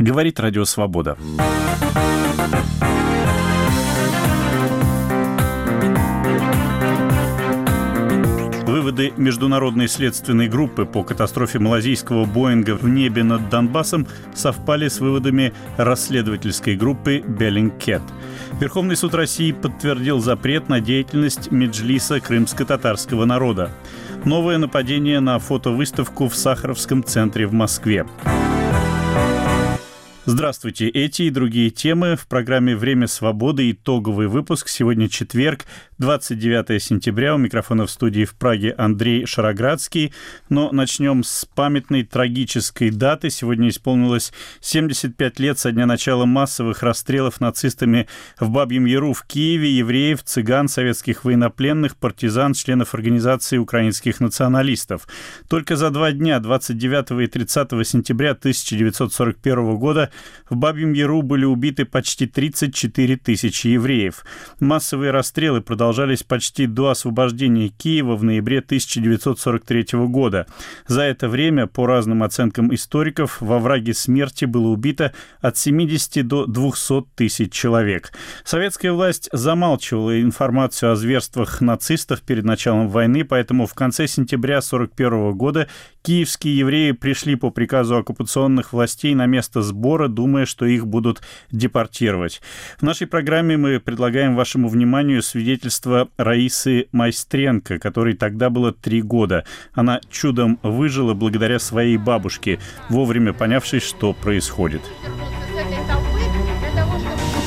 Говорит Радио Свобода. Выводы Международной следственной группы по катастрофе малазийского Боинга в небе над Донбассом совпали с выводами расследовательской группы Беллингкет. Верховный суд России подтвердил запрет на деятельность Меджлиса крымско-татарского народа. Новое нападение на фотовыставку в Сахаровском центре в Москве. Здравствуйте. Эти и другие темы в программе «Время свободы». Итоговый выпуск. Сегодня четверг, 29 сентября. У микрофона в студии в Праге Андрей Шароградский. Но начнем с памятной трагической даты. Сегодня исполнилось 75 лет со дня начала массовых расстрелов нацистами в Бабьем Яру в Киеве евреев, цыган, советских военнопленных, партизан, членов организации украинских националистов. Только за два дня, 29 и 30 сентября 1941 года, в Бабьем Яру были убиты почти 34 тысячи евреев. Массовые расстрелы продолжались почти до освобождения Киева в ноябре 1943 года. За это время, по разным оценкам историков, во враге смерти было убито от 70 до 200 тысяч человек. Советская власть замалчивала информацию о зверствах нацистов перед началом войны, поэтому в конце сентября 1941 года киевские евреи пришли по приказу оккупационных властей на место сбора думая, что их будут депортировать. В нашей программе мы предлагаем вашему вниманию свидетельство Раисы Майстренко, которой тогда было три года. Она чудом выжила благодаря своей бабушке, вовремя понявшей, что происходит.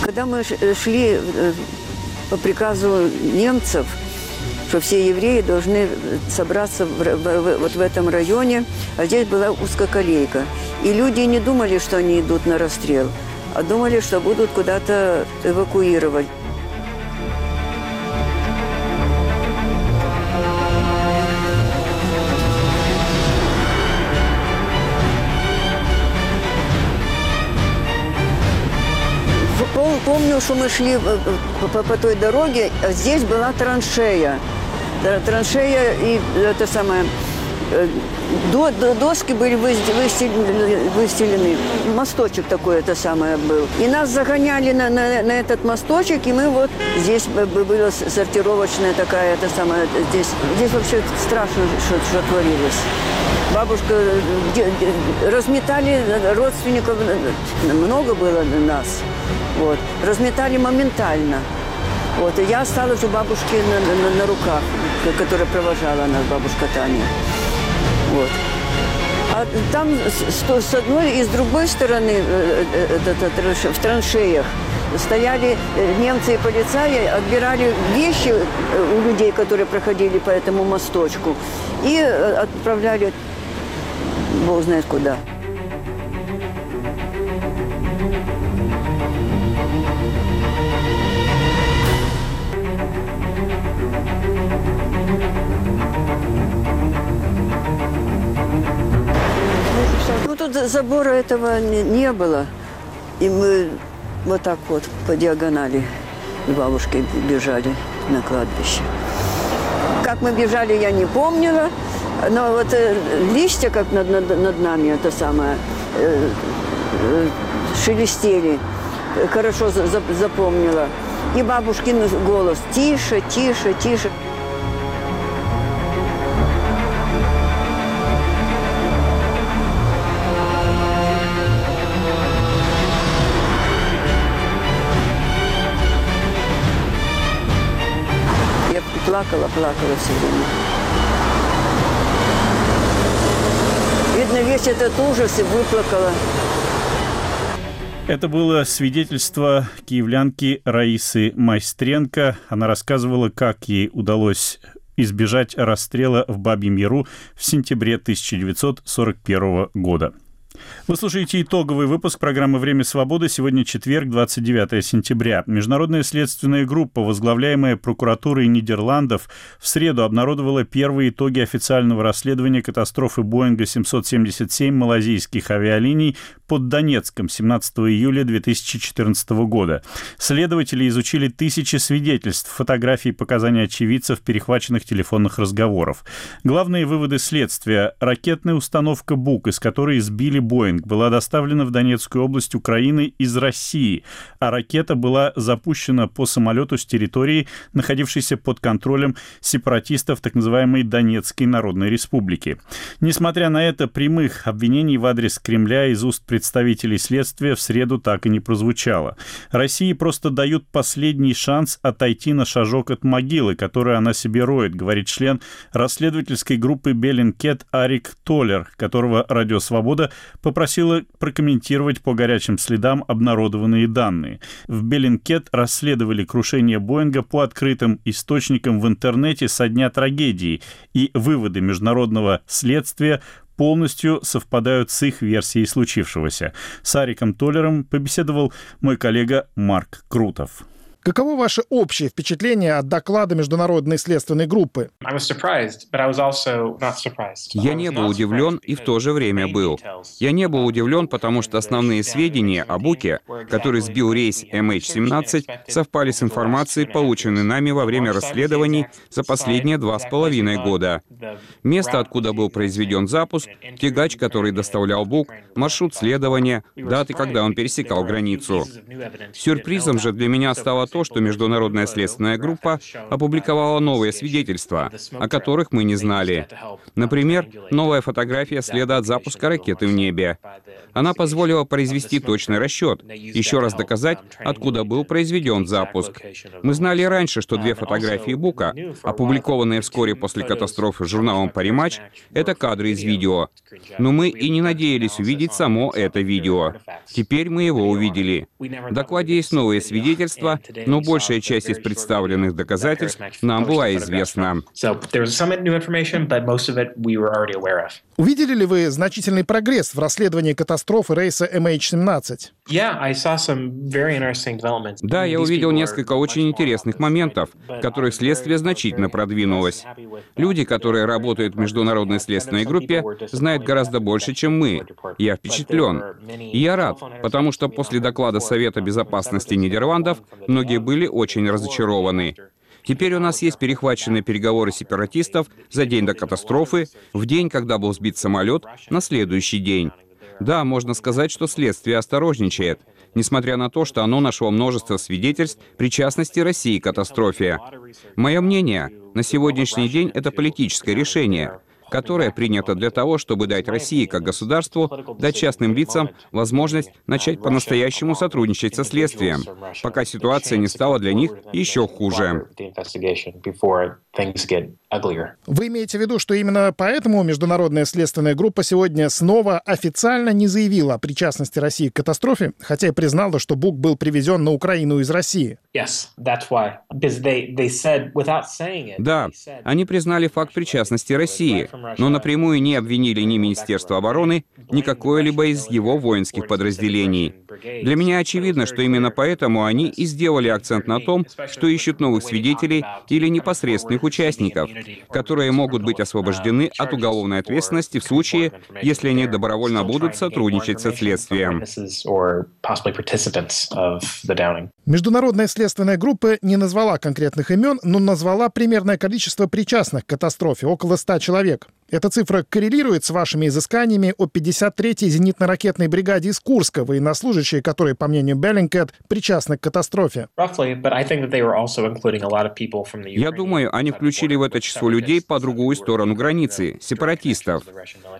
Когда мы шли э, по приказу немцев, что все евреи должны собраться в, в, вот в этом районе, а здесь была узкоколейка. И люди не думали, что они идут на расстрел, а думали, что будут куда-то эвакуировать. Помню, что мы шли по, по, по той дороге, а здесь была траншея траншея и это самое э, до, до, доски были выстелены, выстелены. Мосточек такой это самое был. И нас загоняли на, на, на этот мосточек, и мы вот здесь была сортировочная такая это самое. Здесь, здесь вообще страшно, что, что творилось. Бабушка, где, разметали родственников, много было нас. Вот. Разметали моментально. Вот. И я осталась у бабушки на, на, на руках, которая провожала нас, бабушка Таня. Вот. А там с, с одной и с другой стороны э, э, в траншеях стояли э, немцы и полицаи, отбирали вещи у людей, которые проходили по этому мосточку, и отправляли бог знает куда. Тут забора этого не, не было. И мы вот так вот по диагонали с бабушкой бежали на кладбище. Как мы бежали, я не помнила. Но вот э, листья, как над, над, над нами, это самое, э, э, шелестели. Хорошо за, за, запомнила. И бабушкин голос «Тише, тише, тише». Плакала, плакала все время. Видно, весь этот ужас и выплакала. Это было свидетельство киевлянки Раисы Майстренко. Она рассказывала, как ей удалось избежать расстрела в Бабьем Яру в сентябре 1941 года. Вы слушаете итоговый выпуск программы «Время свободы». Сегодня четверг, 29 сентября. Международная следственная группа, возглавляемая прокуратурой Нидерландов, в среду обнародовала первые итоги официального расследования катастрофы Боинга 777 малазийских авиалиний под Донецком 17 июля 2014 года. Следователи изучили тысячи свидетельств, фотографий показаний очевидцев перехваченных телефонных разговоров. Главные выводы следствия – ракетная установка БУК, из которой сбили была доставлена в Донецкую область Украины из России, а ракета была запущена по самолету с территории, находившейся под контролем сепаратистов так называемой Донецкой Народной Республики. Несмотря на это, прямых обвинений в адрес Кремля из уст представителей следствия в среду так и не прозвучало. России просто дают последний шанс отойти на шажок от могилы, которую она себе роет, говорит член расследовательской группы Беллинкет Арик Толлер, которого Радио Свобода попросила прокомментировать по горячим следам обнародованные данные. В Беллинкет расследовали крушение Боинга по открытым источникам в интернете со дня трагедии, и выводы международного следствия полностью совпадают с их версией случившегося. С Ариком Толлером побеседовал мой коллега Марк Крутов. Каково ваше общее впечатление от доклада Международной следственной группы? Я не был удивлен и в то же время был. Я не был удивлен, потому что основные сведения о Буке, который сбил рейс MH17, совпали с информацией, полученной нами во время расследований за последние два с половиной года. Место, откуда был произведен запуск, тягач, который доставлял Бук, маршрут следования, даты, когда он пересекал границу. Сюрпризом же для меня стало то, что Международная следственная группа опубликовала новые свидетельства, о которых мы не знали. Например, новая фотография следа от запуска ракеты в небе. Она позволила произвести точный расчет, еще раз доказать, откуда был произведен запуск. Мы знали раньше, что две фотографии Бука, опубликованные вскоре после катастрофы журналом «Париматч», это кадры из видео. Но мы и не надеялись увидеть само это видео. Теперь мы его увидели. В докладе есть новые свидетельства, но большая часть из представленных доказательств нам была известна. Увидели ли вы значительный прогресс в расследовании катастрофы рейса MH17? Да, я увидел несколько очень интересных моментов, в которых следствие значительно продвинулось. Люди, которые работают в международной следственной группе, знают гораздо больше, чем мы. Я впечатлен. И я рад, потому что после доклада Совета безопасности Нидерландов многие были очень разочарованы. Теперь у нас есть перехваченные переговоры сепаратистов за день до катастрофы, в день, когда был сбит самолет, на следующий день. Да, можно сказать, что следствие осторожничает, несмотря на то, что оно нашло множество свидетельств причастности России к катастрофе. Мое мнение, на сегодняшний день это политическое решение — которое принято для того, чтобы дать России как государству, дать частным лицам возможность начать по-настоящему сотрудничать со следствием, пока ситуация не стала для них еще хуже. Вы имеете в виду, что именно поэтому Международная следственная группа сегодня снова официально не заявила о причастности России к катастрофе, хотя и признала, что Бук был привезен на Украину из России? Да, они признали факт причастности России, но напрямую не обвинили ни Министерство обороны, ни какое-либо из его воинских подразделений. Для меня очевидно, что именно поэтому они и сделали акцент на том, что ищут новых свидетелей или непосредственных участников, которые могут быть освобождены от уголовной ответственности в случае, если они добровольно будут сотрудничать со следствием. Международная следственная группа не назвала конкретных имен, но назвала примерное количество причастных к катастрофе — около 100 человек. Эта цифра коррелирует с вашими изысканиями о 53-й зенитно-ракетной бригаде из Курска, военнослужащие, которые, по мнению Беллинкет, причастны к катастрофе. Я думаю, они включили в это число людей по другую сторону границы, сепаратистов.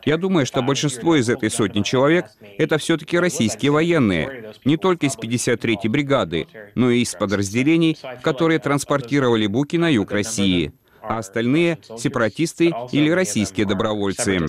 Я думаю, что большинство из этой сотни человек — это все-таки российские военные, не только из 53-й бригады, но и из подразделений, которые транспортировали буки на юг России а остальные — сепаратисты или российские добровольцы.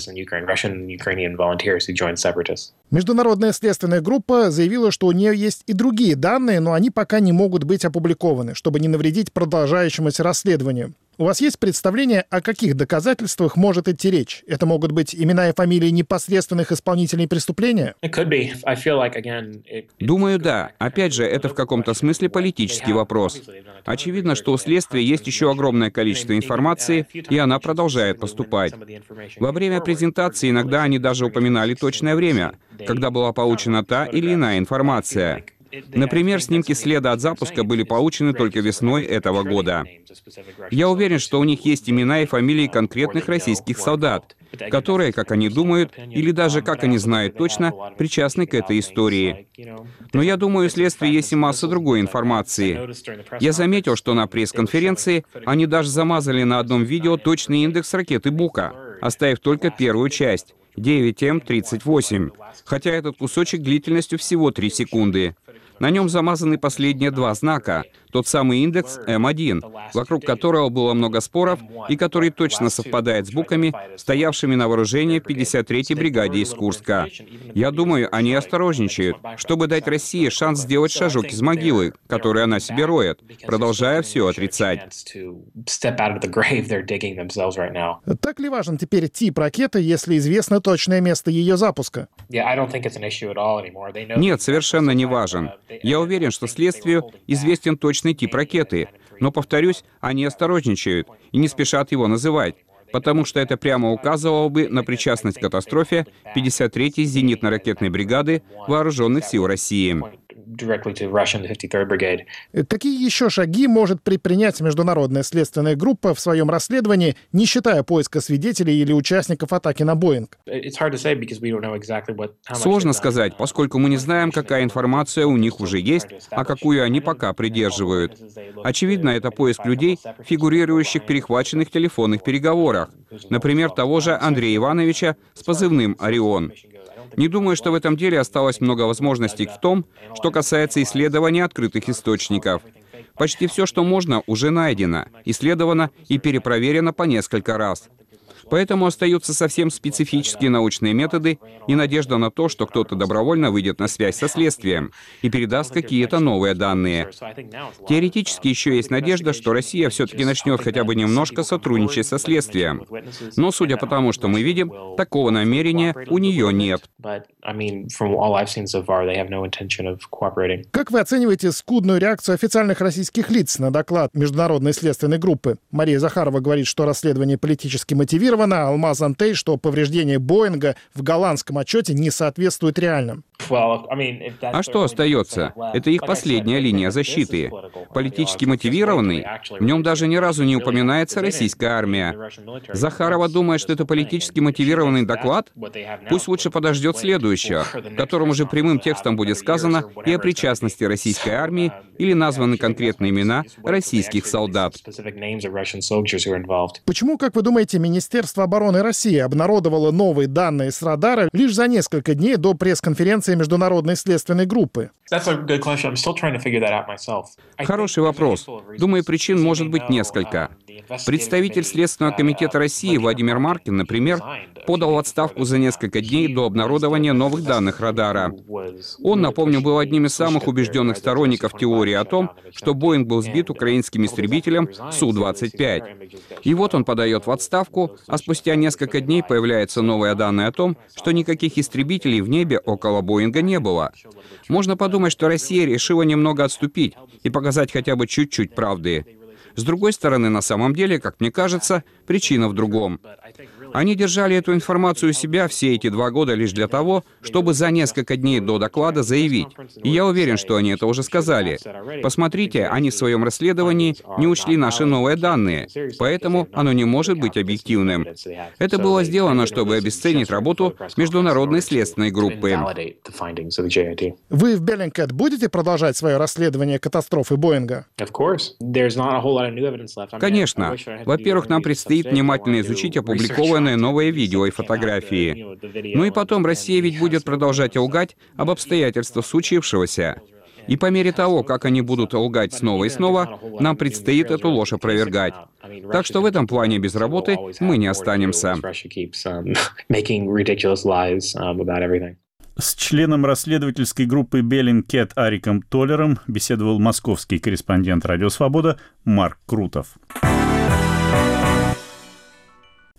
Международная следственная группа заявила, что у нее есть и другие данные, но они пока не могут быть опубликованы, чтобы не навредить продолжающемуся расследованию. У вас есть представление, о каких доказательствах может идти речь? Это могут быть имена и фамилии непосредственных исполнителей преступления? Думаю, да. Опять же, это в каком-то смысле политический вопрос. Очевидно, что у следствия есть еще огромное количество информации, и она продолжает поступать. Во время презентации иногда они даже упоминали точное время, когда была получена та или иная информация. Например, снимки следа от запуска были получены только весной этого года. Я уверен, что у них есть имена и фамилии конкретных российских солдат, которые, как они думают, или даже как они знают точно, причастны к этой истории. Но я думаю, у следствия есть и масса другой информации. Я заметил, что на пресс-конференции они даже замазали на одном видео точный индекс ракеты «Бука», оставив только первую часть. 9М38, хотя этот кусочек длительностью всего 3 секунды. На нем замазаны последние два знака, тот самый индекс М1, вокруг которого было много споров и который точно совпадает с буками, стоявшими на вооружении в 53-й бригаде из Курска. Я думаю, они осторожничают, чтобы дать России шанс сделать шажок из могилы, который она себе роет, продолжая все отрицать. Так ли важен теперь тип ракеты, если известно точное место ее запуска? Нет, совершенно не важен. Я уверен, что следствию известен точный тип ракеты, но, повторюсь, они осторожничают и не спешат его называть, потому что это прямо указывало бы на причастность к катастрофе 53-й зенитно-ракетной бригады Вооруженных сил России directly to Russian 53rd Brigade. Какие еще шаги может предпринять международная следственная группа в своем расследовании, не считая поиска свидетелей или участников атаки на Боинг? Сложно сказать, поскольку мы не знаем, какая информация у них уже есть, а какую они пока придерживают. Очевидно, это поиск людей, фигурирующих в перехваченных телефонных переговорах. Например, того же Андрея Ивановича с позывным «Орион». Не думаю, что в этом деле осталось много возможностей в том, что касается исследования открытых источников. Почти все, что можно, уже найдено, исследовано и перепроверено по несколько раз. Поэтому остаются совсем специфические научные методы и надежда на то, что кто-то добровольно выйдет на связь со следствием и передаст какие-то новые данные. Теоретически еще есть надежда, что Россия все-таки начнет хотя бы немножко сотрудничать со следствием. Но, судя по тому, что мы видим, такого намерения у нее нет. Как вы оцениваете скудную реакцию официальных российских лиц на доклад Международной следственной группы? Мария Захарова говорит, что расследование политически мотивировано, зафиксировано, Алмаз Антей, что повреждение Боинга в голландском отчете не соответствует реальным. А что остается? Это их последняя линия защиты. Политически мотивированный, в нем даже ни разу не упоминается российская армия. Захарова думает, что это политически мотивированный доклад? Пусть лучше подождет следующего, в котором уже прямым текстом будет сказано и о причастности российской армии или названы конкретные имена российских солдат. Почему, как вы думаете, Министерство обороны России обнародовало новые данные с радара лишь за несколько дней до пресс-конференции Международной следственной группы? Хороший вопрос. Думаю, причин может быть несколько. Представитель Следственного комитета России Владимир Маркин, например, подал в отставку за несколько дней до обнародования новых данных радара. Он, напомню, был одним из самых убежденных сторонников теории о том, что Боинг был сбит украинским истребителем Су-25. И вот он подает в отставку, а спустя несколько дней появляются новые данные о том, что никаких истребителей в небе около Боинга не было. Можно подумать, что Россия решила немного отступить и показать хотя бы чуть-чуть правды. С другой стороны, на самом деле, как мне кажется, причина в другом. Они держали эту информацию у себя все эти два года лишь для того, чтобы за несколько дней до доклада заявить. И я уверен, что они это уже сказали. Посмотрите, они в своем расследовании не учли наши новые данные, поэтому оно не может быть объективным. Это было сделано, чтобы обесценить работу международной следственной группы. Вы в Беллингкэт будете продолжать свое расследование катастрофы Боинга? Конечно. Во-первых, нам предстоит внимательно изучить опубликованные новые видео и фотографии. Ну и потом Россия ведь будет продолжать лгать об обстоятельствах случившегося. И по мере того, как они будут лгать снова и снова, нам предстоит эту ложь опровергать. Так что в этом плане без работы мы не останемся. С членом расследовательской группы Bellingcat Ариком Толлером беседовал московский корреспондент «Радио Свобода» Марк Крутов.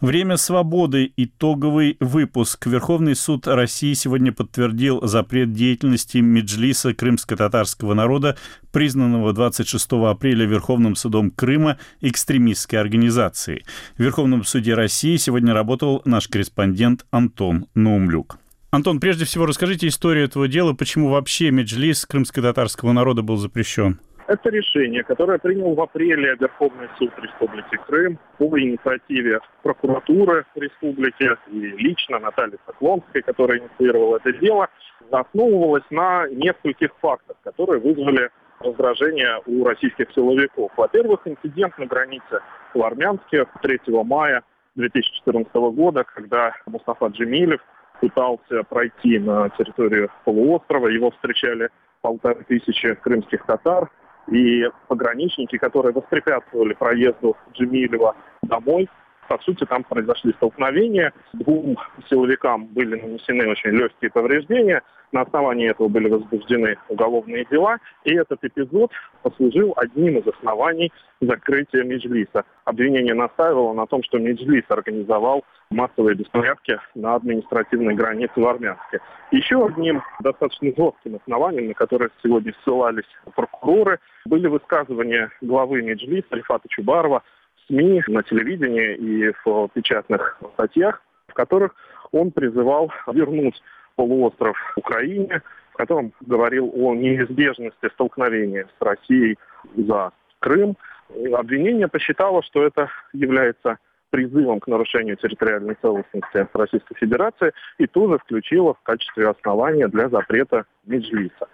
Время свободы. Итоговый выпуск. Верховный суд России сегодня подтвердил запрет деятельности Меджлиса крымско-татарского народа, признанного 26 апреля Верховным судом Крыма экстремистской организацией. В Верховном суде России сегодня работал наш корреспондент Антон Наумлюк. Антон, прежде всего расскажите историю этого дела, почему вообще меджлис крымско-татарского народа был запрещен. Это решение, которое принял в апреле Верховный суд Республики Крым по инициативе прокуратуры республики и лично Натальи Соклонской, которая инициировала это дело, основывалось на нескольких фактах, которые вызвали раздражение у российских силовиков. Во-первых, инцидент на границе в Армянске 3 мая 2014 года, когда Мустафа Джемилев пытался пройти на территорию полуострова. Его встречали полторы тысячи крымских татар и пограничники, которые воспрепятствовали проезду Джемилева домой, по сути, там произошли столкновения. Двум силовикам были нанесены очень легкие повреждения. На основании этого были возбуждены уголовные дела. И этот эпизод послужил одним из оснований закрытия Меджлиса. Обвинение настаивало на том, что Меджлис организовал массовые беспорядки на административной границе в Армянске. Еще одним достаточно жестким основанием, на которое сегодня ссылались прокуроры, были высказывания главы Меджлиса Рифата Чубарова СМИ, на телевидении и в печатных статьях, в которых он призывал вернуть полуостров Украине, в котором говорил о неизбежности столкновения с Россией за Крым. Обвинение посчитало, что это является призывом к нарушению территориальной целостности Российской Федерации и тоже включила в качестве основания для запрета Меджлиса.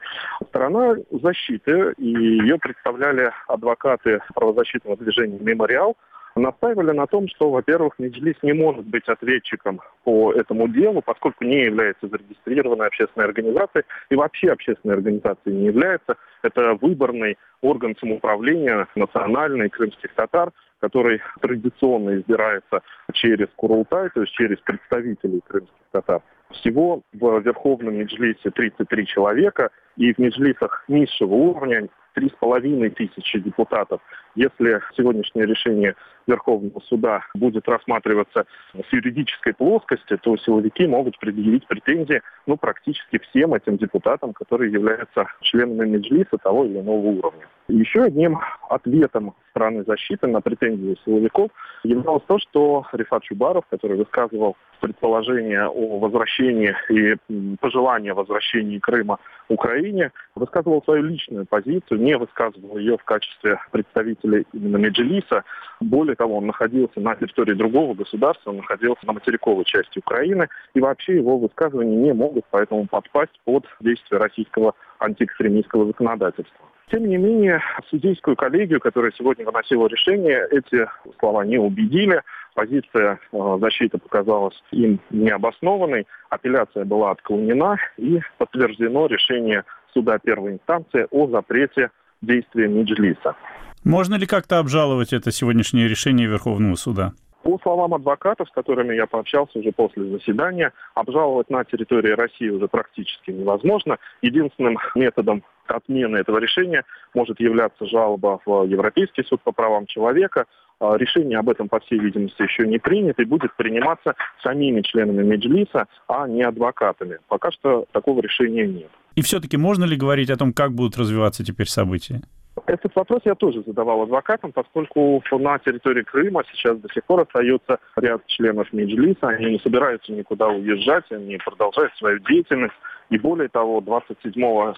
Сторона защиты, и ее представляли адвокаты правозащитного движения «Мемориал», настаивали на том, что, во-первых, Меджлис не может быть ответчиком по этому делу, поскольку не является зарегистрированной общественной организацией и вообще общественной организацией не является. Это выборный орган самоуправления национальный крымских татар, который традиционно избирается через Курултай, то есть через представителей крымских татар. Всего в Верховном Меджлисе 33 человека, и в Меджлисах низшего уровня три с половиной тысячи депутатов. Если сегодняшнее решение Верховного суда будет рассматриваться с юридической плоскости, то силовики могут предъявить претензии ну, практически всем этим депутатам, которые являются членами Меджлиса того или иного уровня. Еще одним ответом страны защиты на претензии силовиков являлось то, что Рифат Чубаров, который высказывал предположение о возвращении и пожелание возвращения Крыма Украине, высказывал свою личную позицию, не высказывал ее в качестве представителя именно Меджлиса. Более того, он находился на территории другого государства, он находился на материковой части Украины, и вообще его высказывания не могут поэтому подпасть под действие российского антиэкстремистского законодательства. Тем не менее, судейскую коллегию, которая сегодня выносила решение, эти слова не убедили. Позиция э, защиты показалась им необоснованной. Апелляция была отклонена и подтверждено решение суда первой инстанции о запрете действия Меджлиса. Можно ли как-то обжаловать это сегодняшнее решение Верховного суда? По словам адвокатов, с которыми я пообщался уже после заседания, обжаловать на территории России уже практически невозможно. Единственным методом отмены этого решения может являться жалоба в Европейский суд по правам человека. А, решение об этом, по всей видимости, еще не принято и будет приниматься самими членами Меджлиса, а не адвокатами. Пока что такого решения нет. И все-таки можно ли говорить о том, как будут развиваться теперь события? Этот вопрос я тоже задавал адвокатам, поскольку на территории Крыма сейчас до сих пор остается ряд членов Меджлиса, они не собираются никуда уезжать, они продолжают свою деятельность. И более того, 27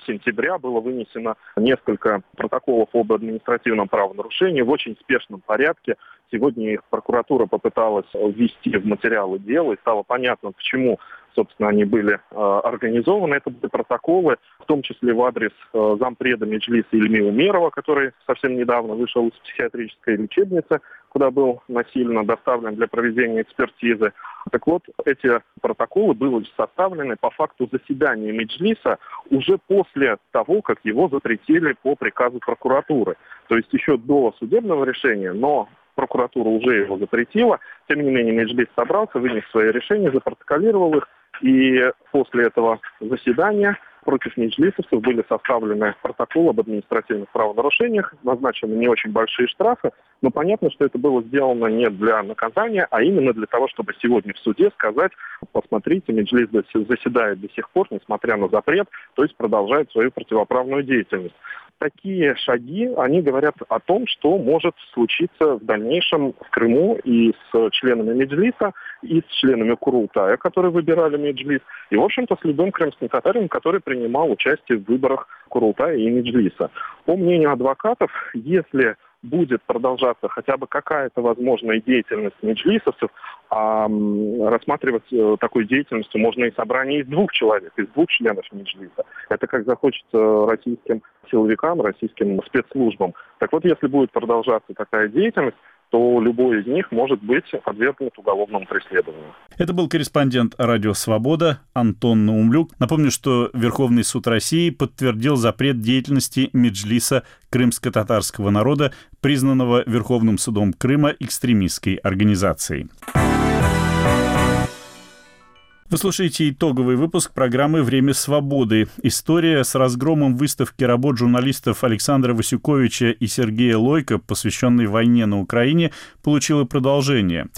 сентября было вынесено несколько протоколов об административном правонарушении в очень спешном порядке. Сегодня их прокуратура попыталась ввести в материалы дела, и стало понятно, почему собственно, они были э, организованы. Это были протоколы, в том числе в адрес э, зампреда Меджлиса Ильмила Мерова, который совсем недавно вышел из психиатрической лечебницы, куда был насильно доставлен для проведения экспертизы. Так вот, эти протоколы были составлены по факту заседания Меджлиса уже после того, как его запретили по приказу прокуратуры. То есть еще до судебного решения, но прокуратура уже его запретила. Тем не менее, Меджлис собрался, вынес свои решения, запротоколировал их. И после этого заседания против меджлисовцев были составлены протоколы об административных правонарушениях, назначены не очень большие штрафы, но понятно, что это было сделано не для наказания, а именно для того, чтобы сегодня в суде сказать, посмотрите, Меджлис заседает до сих пор, несмотря на запрет, то есть продолжает свою противоправную деятельность такие шаги, они говорят о том, что может случиться в дальнейшем в Крыму и с членами Меджлиса. и с членами Курултая, которые выбирали Меджлис, и, в общем-то, с любым крымским татарином, который принимал участие в выборах Курултая и Меджлиса. По мнению адвокатов, если будет продолжаться хотя бы какая-то возможная деятельность меджлисовцев, а рассматривать э, такой деятельностью можно и собрание из двух человек, из двух членов меджлиса. Это как захочется российским силовикам, российским спецслужбам. Так вот, если будет продолжаться такая деятельность, то любой из них может быть подвергнут уголовному преследованию. Это был корреспондент «Радио Свобода» Антон Наумлюк. Напомню, что Верховный суд России подтвердил запрет деятельности Меджлиса крымско-татарского народа, признанного Верховным судом Крыма экстремистской организацией. Вы слушаете итоговый выпуск программы «Время свободы». История с разгромом выставки работ журналистов Александра Васюковича и Сергея Лойко, посвященной войне на Украине, получила продолжение.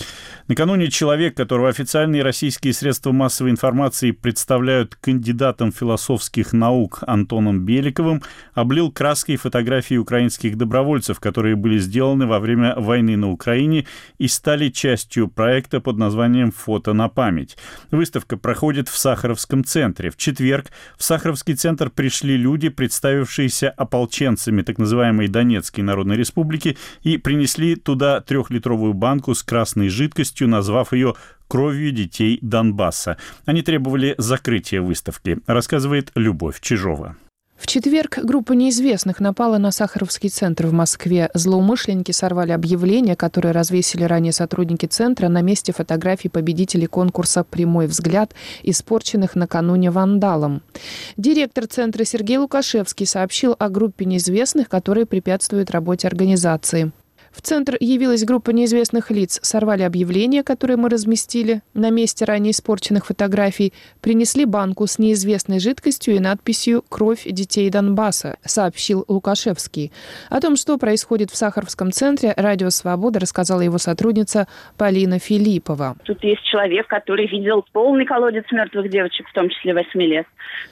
Накануне человек, которого официальные российские средства массовой информации представляют кандидатом философских наук Антоном Беликовым, облил краской фотографии украинских добровольцев, которые были сделаны во время войны на Украине и стали частью проекта под названием «Фото на память». Выставка выставка проходит в Сахаровском центре. В четверг в Сахаровский центр пришли люди, представившиеся ополченцами так называемой Донецкой Народной Республики, и принесли туда трехлитровую банку с красной жидкостью, назвав ее кровью детей Донбасса. Они требовали закрытия выставки, рассказывает Любовь Чижова. В четверг группа неизвестных напала на Сахаровский центр в Москве. Злоумышленники сорвали объявление, которое развесили ранее сотрудники центра на месте фотографий победителей конкурса «Прямой взгляд», испорченных накануне вандалом. Директор центра Сергей Лукашевский сообщил о группе неизвестных, которые препятствуют работе организации. В центр явилась группа неизвестных лиц, сорвали объявление, которое мы разместили на месте ранее испорченных фотографий, принесли банку с неизвестной жидкостью и надписью «Кровь детей Донбасса», сообщил Лукашевский. О том, что происходит в Сахаровском центре, Радио Свобода рассказала его сотрудница Полина Филиппова. Тут есть человек, который видел полный колодец мертвых девочек, в том числе 8 лет.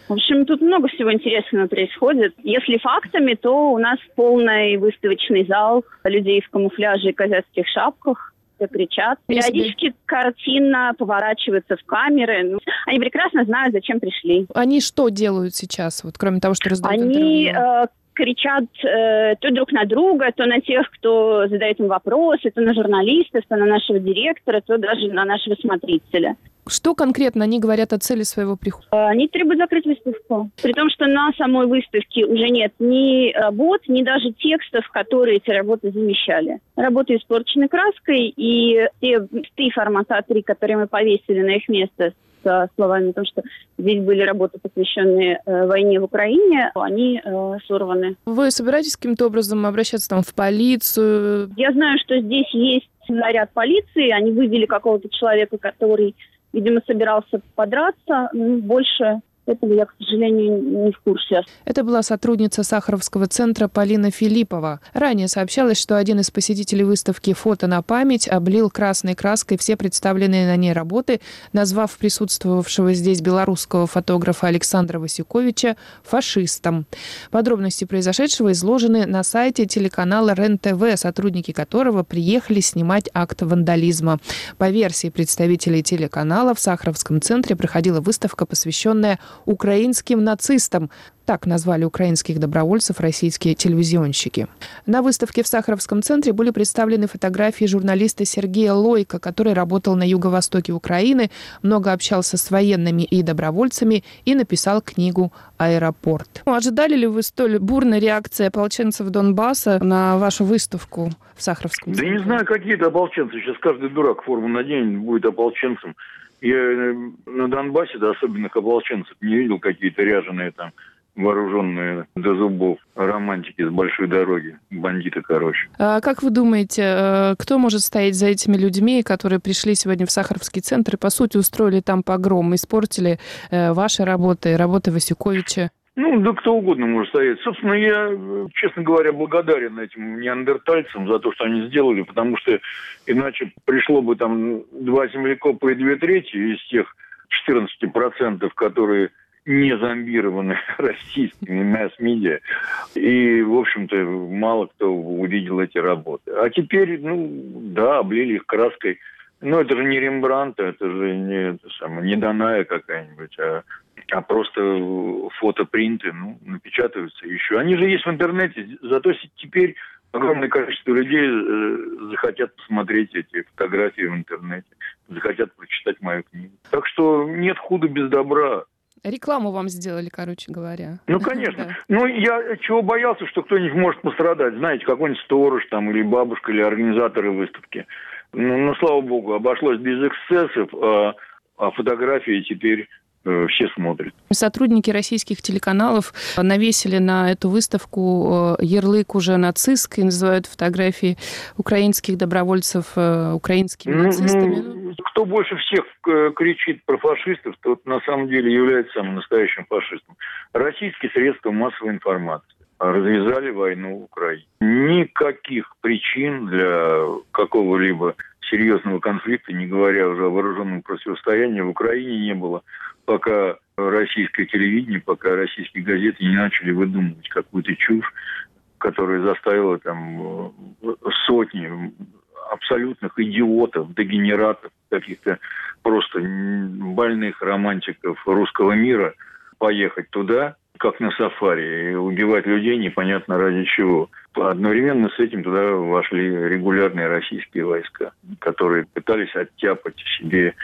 В общем, тут много всего интересного происходит. Если фактами, то у нас полный выставочный зал людей в камуфляже и казацких шапках, кричат. Периодически картина поворачивается в камеры. Ну, они прекрасно знают, зачем пришли. Они что делают сейчас, вот кроме того, что раздают Они э, кричат э, то друг на друга, то на тех, кто задает им вопросы, то на журналистов, то на нашего директора, то даже на нашего смотрителя. Что конкретно они говорят о цели своего прихода? Э, они требуют закрыть выставку. При том, что на самой выставке уже нет ни работ, ни даже текстов, которые эти работы замещали. Работы испорчены краской, и те листы формата А3, которые мы повесили на их место с словами о том, что здесь были работы, посвященные э, войне в Украине, они э, сорваны. Вы собираетесь каким-то образом обращаться там в полицию? Я знаю, что здесь есть наряд полиции, они вывели какого-то человека, который видимо, собирался подраться. Ну, больше этого я, к сожалению, не в курсе. Это была сотрудница Сахаровского центра Полина Филиппова. Ранее сообщалось, что один из посетителей выставки «Фото на память» облил красной краской все представленные на ней работы, назвав присутствовавшего здесь белорусского фотографа Александра Васюковича фашистом. Подробности произошедшего изложены на сайте телеканала РЕН-ТВ, сотрудники которого приехали снимать акт вандализма. По версии представителей телеканала в Сахаровском центре проходила выставка, посвященная украинским нацистам. Так назвали украинских добровольцев российские телевизионщики. На выставке в Сахаровском центре были представлены фотографии журналиста Сергея Лойка, который работал на юго-востоке Украины, много общался с военными и добровольцами и написал книгу «Аэропорт». Ожидали ли вы столь бурной реакции ополченцев Донбасса на вашу выставку в Сахаровском центре? Да не знаю, какие-то ополченцы. Сейчас каждый дурак форму наденет, будет ополченцем. Я э, на Донбассе, да, особенных ополченцев не видел какие-то ряженые там вооруженные до зубов романтики с большой дороги, бандиты, короче. А как вы думаете, э, кто может стоять за этими людьми, которые пришли сегодня в Сахаровский центр и, по сути, устроили там погром, испортили э, ваши работы, работы Васюковича? Ну, да кто угодно может стоять. Собственно, я, честно говоря, благодарен этим неандертальцам за то, что они сделали, потому что иначе пришло бы там два землекопа и две трети из тех 14%, которые не зомбированы российскими масс-медиа. И, в общем-то, мало кто увидел эти работы. А теперь, ну, да, облили их краской Ну, это же не Рембрандт, это же не, это самое, не Даная какая-нибудь, а, а просто фотопринты, ну, напечатываются еще. Они же есть в интернете, зато теперь огромное количество людей э, захотят посмотреть эти фотографии в интернете, захотят прочитать мою книгу. Так что нет худа без добра. Рекламу вам сделали, короче говоря. Ну, конечно. да. Ну, я чего боялся, что кто-нибудь может пострадать. Знаете, какой-нибудь сторож там, или бабушка, или организаторы выставки. Ну, ну слава богу, обошлось без эксцессов, а, а фотографии теперь Э, все смотрят. Сотрудники российских телеканалов навесили на эту выставку э, ярлык уже нацистский, называют фотографии украинских добровольцев э, украинскими ну, нацистами. Ну, кто больше всех кричит про фашистов, тот на самом деле является самым настоящим фашистом. Российские средства массовой информации развязали войну в Украине. Никаких причин для какого-либо серьезного конфликта, не говоря уже о вооруженном противостоянии, в Украине не было пока российское телевидение, пока российские газеты не начали выдумывать какую-то чушь, которая заставила там сотни абсолютных идиотов, дегенератов, каких-то просто больных романтиков русского мира поехать туда, как на сафари, и убивать людей непонятно ради чего. Одновременно с этим туда вошли регулярные российские войска, которые пытались оттяпать себе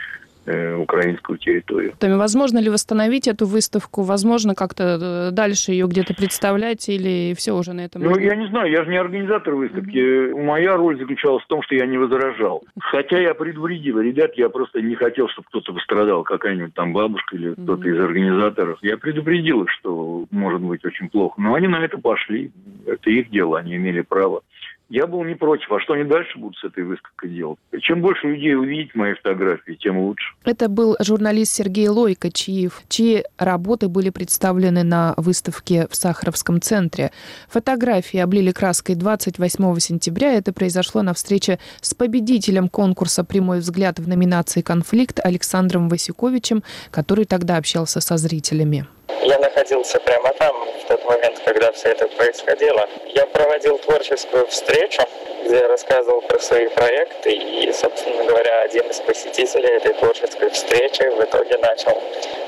украинскую территорию. Возможно ли восстановить эту выставку? Возможно как-то э, дальше ее где-то представлять или все уже на этом? Ну, я не знаю, я же не организатор выставки. Mm-hmm. Моя роль заключалась в том, что я не возражал. Хотя я предупредил, ребят, я просто не хотел, чтобы кто-то пострадал, какая-нибудь там бабушка или mm-hmm. кто-то из организаторов. Я предупредил их, что может быть очень плохо. Но они на это пошли. Это их дело, они имели право. Я был не против. А что они дальше будут с этой выставкой делать? Чем больше людей увидеть мои фотографии, тем лучше. Это был журналист Сергей Лойко, чьи, чьи работы были представлены на выставке в Сахаровском центре. Фотографии облили краской 28 сентября. Это произошло на встрече с победителем конкурса «Прямой взгляд» в номинации «Конфликт» Александром Васюковичем, который тогда общался со зрителями. Я находился прямо там в тот момент, когда все это происходило. Я проводил творческую встречу, где я рассказывал про свои проекты, и, собственно говоря, один из посетителей этой творческой встречи в итоге начал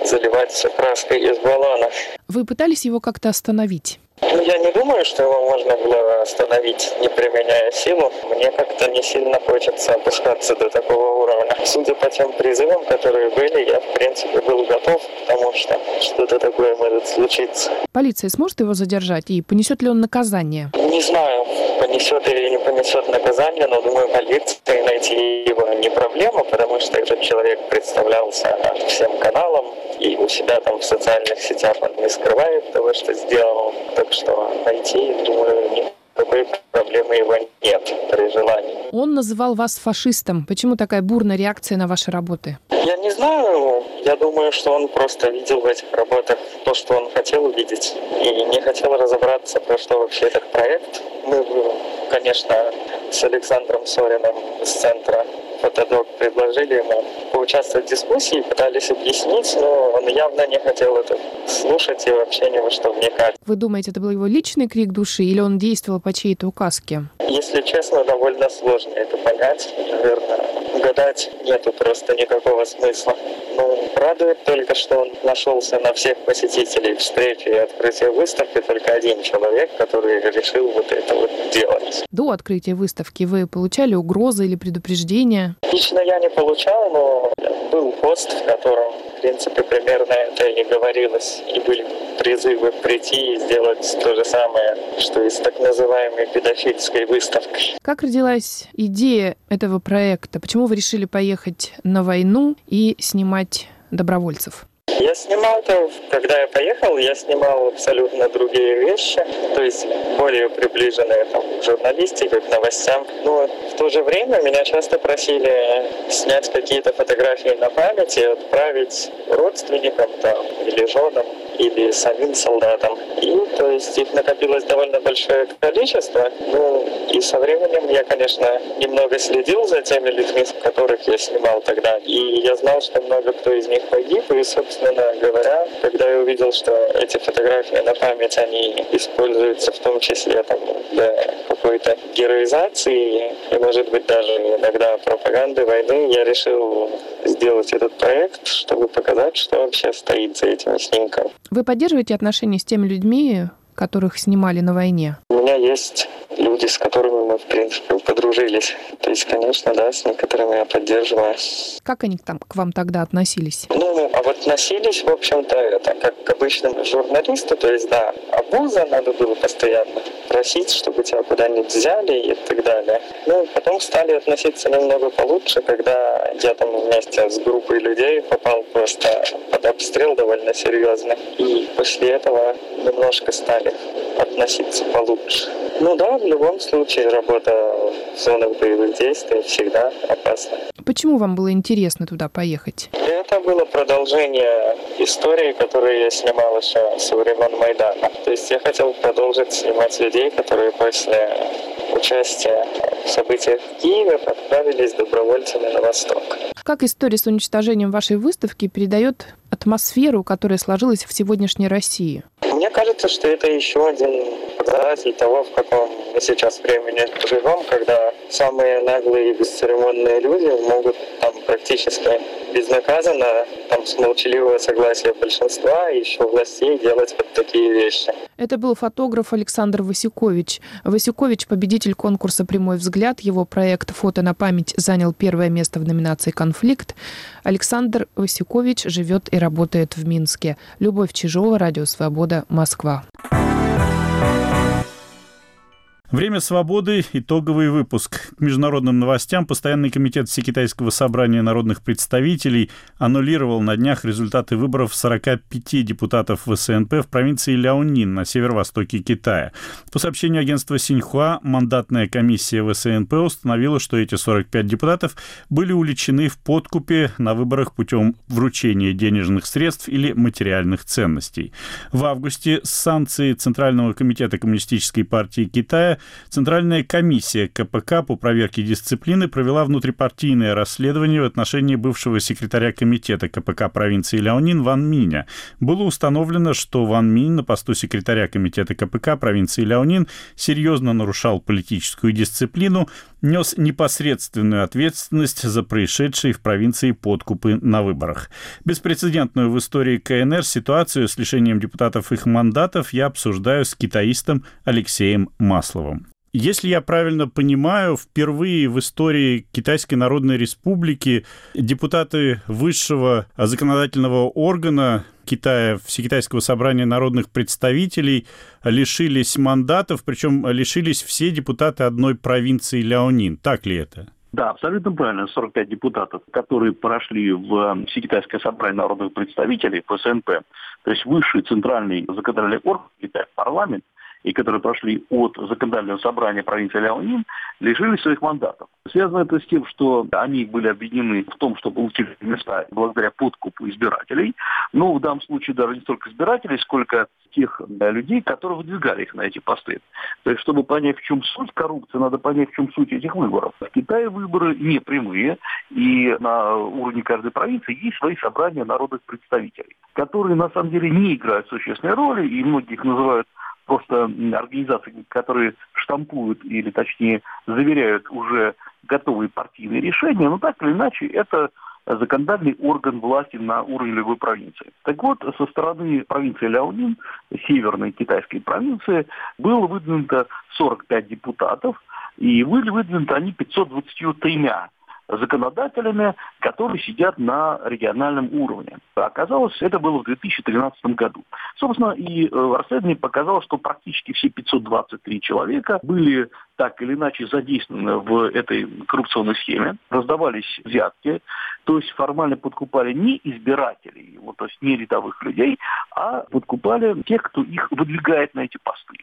заливать все краской из баллона. Вы пытались его как-то остановить? Я не думаю, что его можно было остановить, не применяя силу. Мне как-то не сильно хочется опускаться до такого уровня. Судя по тем призывам, которые были, я, в принципе, был готов, потому что что-то такое может случиться. Полиция сможет его задержать и понесет ли он наказание? Не знаю, понесет или не понесет наказание, но думаю, полиции найти его не проблема, потому что этот человек представлялся всем каналам, и у себя там в социальных сетях он не скрывает того, что сделал. Так что найти, думаю, никакой проблемы его нет при желании. Он называл вас фашистом. Почему такая бурная реакция на ваши работы? Я не знаю. Я думаю, что он просто видел в этих работах то, что он хотел увидеть. И не хотел разобраться, про что вообще этот проект. Мы, конечно, с Александром Сориным из центра Фотодок предложили ему поучаствовать в дискуссии, пытались объяснить, но он явно не хотел это слушать и вообще ни во что вникать. Вы думаете, это был его личный крик души или он действовал по чьей-то указке? Если честно, довольно сложно это понять, наверное. Гадать нету просто никакого смысла. Ну, радует только, что он нашелся на всех посетителей встречи и открытия выставки только один человек, который решил вот это вот делать. До открытия выставки вы получали угрозы или предупреждения? Лично я не получал, но был пост, в котором, в принципе, примерно это и говорилось. И были призывы прийти и сделать то же самое, что и с так называемой педофильской выставкой. Как родилась идея этого проекта? Почему вы решили поехать на войну и снимать добровольцев? Я снимал это, когда я поехал, я снимал абсолютно другие вещи, то есть более приближенные там, к журналистике, к новостям. Но в то же время меня часто просили снять какие-то фотографии на память и отправить родственникам там, или женам или самим солдатам. И то есть их накопилось довольно большое количество. Ну и со временем я, конечно, немного следил за теми людьми, которых я снимал тогда. И я знал, что много кто из них погиб. И, собственно говоря, когда я увидел, что эти фотографии на память, они используются в том числе там, для какой-то героизации и, может быть, даже иногда пропаганды войны, я решил сделать этот проект, чтобы показать, что вообще стоит за этими снимками. Вы поддерживаете отношения с теми людьми, которых снимали на войне? У меня есть люди, с которыми мы, в принципе, подружились. То есть, конечно, да, с некоторыми я поддерживаю. Как они там к вам тогда относились? Ну, а вот относились, в общем-то, это как к обычным журналисту, то есть, да, обуза надо было постоянно просить, чтобы тебя куда-нибудь взяли и так далее. Ну, потом стали относиться немного получше, когда я там вместе с группой людей попал просто под обстрел довольно серьезно. И после этого немножко стали относиться получше. Ну да, в любом случае работа в зонах боевых действий всегда опасна. Почему вам было интересно туда поехать? Это было продолжение истории, которую я снимал еще со времен Майдана. То есть я хотел продолжить снимать людей, которые после участия в событиях в Киеве отправились добровольцами на восток. Как история с уничтожением вашей выставки передает атмосферу, которая сложилась в сегодняшней России? Мне кажется, что это еще один показатель того, в каком мы сейчас времени живем, когда самые наглые и бесцеремонные люди могут там практически безнаказанно, там с молчаливого согласия большинства и еще властей делать вот такие вещи. Это был фотограф Александр Васюкович. Васюкович – победитель конкурса «Прямой взгляд». Его проект «Фото на память» занял первое место в номинации «Конфликт». Александр Васюкович живет и работает в Минске. Любовь Чижова, Радио Свобода, Москва. Время свободы. Итоговый выпуск. К международным новостям Постоянный комитет Всекитайского собрания народных представителей аннулировал на днях результаты выборов 45 депутатов ВСНП в провинции Ляонин на северо-востоке Китая. По сообщению агентства Синьхуа, мандатная комиссия ВСНП установила, что эти 45 депутатов были уличены в подкупе на выборах путем вручения денежных средств или материальных ценностей. В августе санкции Центрального комитета Коммунистической партии Китая Центральная комиссия КПК по проверке дисциплины провела внутрипартийное расследование в отношении бывшего секретаря комитета КПК провинции Ляонин Ван Миня. Было установлено, что Ван Минь на посту секретаря комитета КПК провинции Ляонин серьезно нарушал политическую дисциплину, нес непосредственную ответственность за происшедшие в провинции подкупы на выборах. Беспрецедентную в истории КНР ситуацию с лишением депутатов их мандатов я обсуждаю с китаистом Алексеем Масловым. Если я правильно понимаю, впервые в истории Китайской Народной Республики депутаты высшего законодательного органа Китая, Всекитайского собрания народных представителей лишились мандатов, причем лишились все депутаты одной провинции Ляонин. Так ли это? Да, абсолютно правильно. 45 депутатов, которые прошли в Всекитайское собрание народных представителей, ПСНП, то есть высший центральный законодательный орган Китая, парламент, и которые прошли от законодательного собрания провинции Ляонин, лишились своих мандатов. Связано это с тем, что они были объединены в том, что получили места благодаря подкупу избирателей. Но в данном случае даже не столько избирателей, сколько тех людей, которые выдвигали их на эти посты. То есть, чтобы понять, в чем суть коррупции, надо понять, в чем суть этих выборов. В Китае выборы не прямые, и на уровне каждой провинции есть свои собрания народных представителей, которые на самом деле не играют существенной роли, и многие их называют просто организации, которые штампуют или, точнее, заверяют уже готовые партийные решения, но так или иначе это законодательный орган власти на уровне любой провинции. Так вот, со стороны провинции Ляонин, северной китайской провинции, было выдвинуто 45 депутатов, и были выдвинуты они 523 законодателями, которые сидят на региональном уровне. Оказалось, это было в 2013 году. Собственно, и э, расследование показало, что практически все 523 человека были так или иначе задействованы в этой коррупционной схеме, раздавались взятки, то есть формально подкупали не избирателей, вот, то есть не рядовых людей, а подкупали тех, кто их выдвигает на эти посты.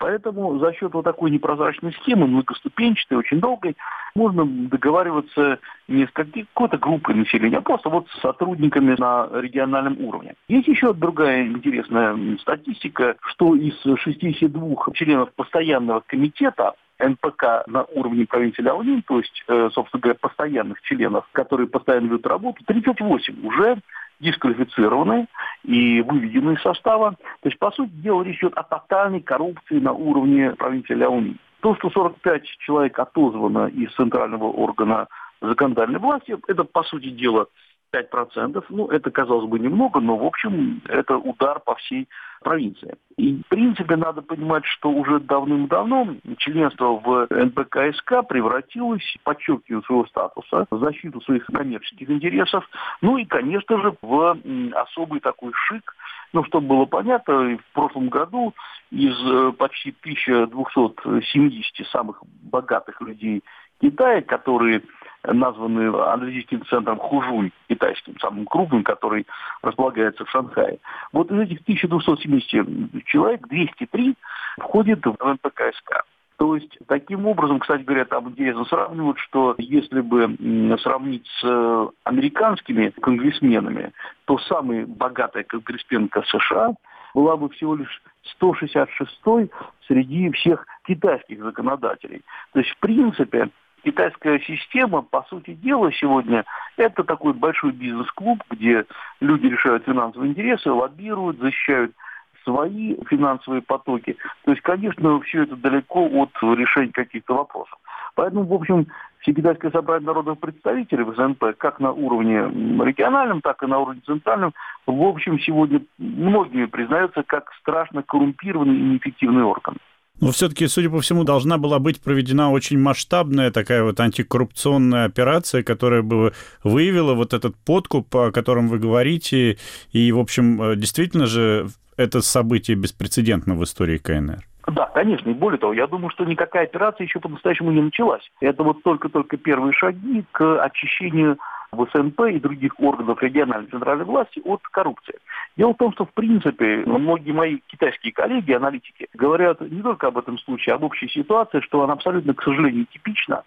Поэтому за счет вот такой непрозрачной схемы, многоступенчатой, очень долгой, можно договариваться не с какой-то группой населения, а просто вот с сотрудниками на региональном уровне. Есть еще другая интересная статистика, что из 62 членов постоянного комитета НПК на уровне провинции Ляонин, то есть, э, собственно говоря, постоянных членов, которые постоянно ведут работу, 38 уже дисквалифицированы и выведены из состава. То есть, по сути дела, речь идет о тотальной коррупции на уровне провинции Ляонин. То, что 45 человек отозвано из центрального органа законодательной власти, это, по сути дела, 5%. Ну, это, казалось бы, немного, но, в общем, это удар по всей провинции. И, в принципе, надо понимать, что уже давным-давно членство в НПКСК превратилось в своего статуса, в защиту своих коммерческих интересов, ну и, конечно же, в особый такой шик, ну, чтобы было понятно, в прошлом году из э, почти 1270 самых богатых людей Китая, которые названы аналитическим центром Хужунь, китайским, самым крупным, который располагается в Шанхае. Вот из этих 1270 человек 203 входят в НПКСК. То есть, таким образом, кстати говоря, там интересно сравнивают, что если бы сравнить с э, американскими конгрессменами, то самая богатая конгрессменка США была бы всего лишь 166-й среди всех китайских законодателей. То есть, в принципе, китайская система, по сути дела, сегодня это такой большой бизнес-клуб, где люди решают финансовые интересы, лоббируют, защищают свои финансовые потоки. То есть, конечно, все это далеко от решения каких-то вопросов. Поэтому, в общем, Всекитайское собрание народных представителей СНП, как на уровне региональном, так и на уровне центральном, в общем, сегодня многими признается как страшно коррумпированный и неэффективный орган. Но все-таки, судя по всему, должна была быть проведена очень масштабная такая вот антикоррупционная операция, которая бы выявила вот этот подкуп, о котором вы говорите. И, в общем, э, действительно же это событие беспрецедентно в истории КНР. Да, конечно. И более того, я думаю, что никакая операция еще по-настоящему не началась. Это вот только-только первые шаги к очищению в СНП и других органов региональной центральной власти от коррупции. Дело в том, что, в принципе, многие мои китайские коллеги, аналитики, говорят не только об этом случае, а об общей ситуации, что она абсолютно, к сожалению, типична,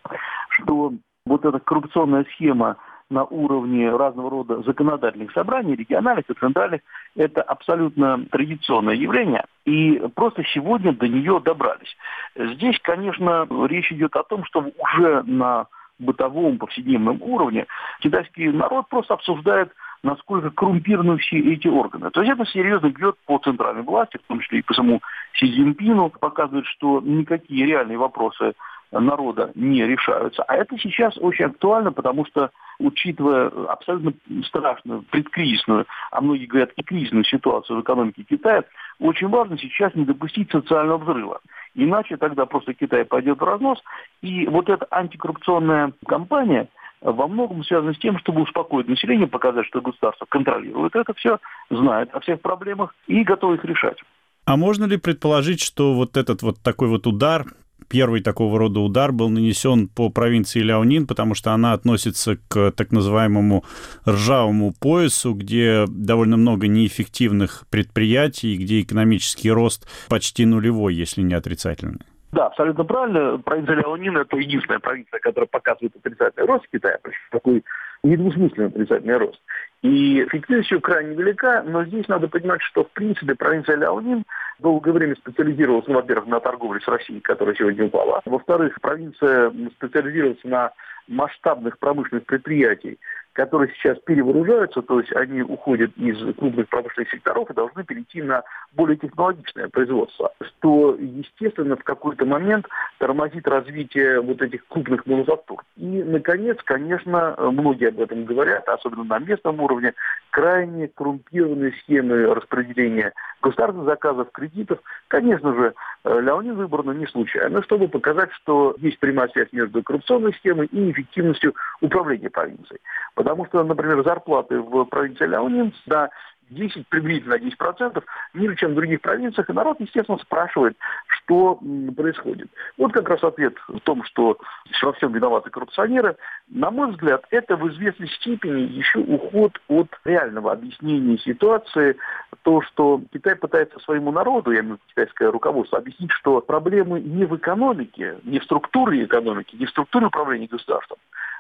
что вот эта коррупционная схема на уровне разного рода законодательных собраний, региональных и центральных, это абсолютно традиционное явление, и просто сегодня до нее добрались. Здесь, конечно, речь идет о том, что уже на бытовом, повседневном уровне, китайский народ просто обсуждает насколько коррумпированы все эти органы. То есть это серьезно бьет по центральной власти, в том числе и по самому Си Цзиньпину, показывает, что никакие реальные вопросы народа не решаются. А это сейчас очень актуально, потому что, учитывая абсолютно страшную предкризисную, а многие говорят и кризисную ситуацию в экономике Китая, очень важно сейчас не допустить социального взрыва. Иначе тогда просто Китай пойдет в разнос. И вот эта антикоррупционная кампания во многом связана с тем, чтобы успокоить население, показать, что государство контролирует это все, знает о всех проблемах и готово их решать. А можно ли предположить, что вот этот вот такой вот удар первый такого рода удар был нанесен по провинции Ляонин, потому что она относится к так называемому ржавому поясу, где довольно много неэффективных предприятий, где экономический рост почти нулевой, если не отрицательный. Да, абсолютно правильно. Провинция Ляонин – это единственная провинция, которая показывает отрицательный рост Китая, такой недвусмысленный отрицательный рост. И эффективность ее крайне велика, но здесь надо понимать, что в принципе провинция Ляонин долгое время специализировалась, ну, во-первых, на торговле с Россией, которая сегодня упала. Во-вторых, провинция специализировалась на масштабных промышленных предприятий, которые сейчас перевооружаются, то есть они уходят из крупных промышленных секторов и должны перейти на более технологичное производство, что, естественно, в какой-то момент тормозит развитие вот этих крупных мануфактур. И, наконец, конечно, многие об этом говорят, особенно на местном уровне, крайне коррумпированные схемы распределения государственных заказов, кредитов. Конечно же, Леонид выбрано не случайно, чтобы показать, что есть прямая связь между коррупционной схемой и эффективностью управления провинцией. Потому что, например, зарплаты в провинции Ляонин на 10, приблизительно 10% ниже, чем в других провинциях. И народ, естественно, спрашивает, что происходит. Вот как раз ответ в том, что во всем виноваты коррупционеры. На мой взгляд, это в известной степени еще уход от реального объяснения ситуации. То, что Китай пытается своему народу, я имею в виду китайское руководство, объяснить, что проблемы не в экономике, не в структуре экономики, не в структуре управления государством,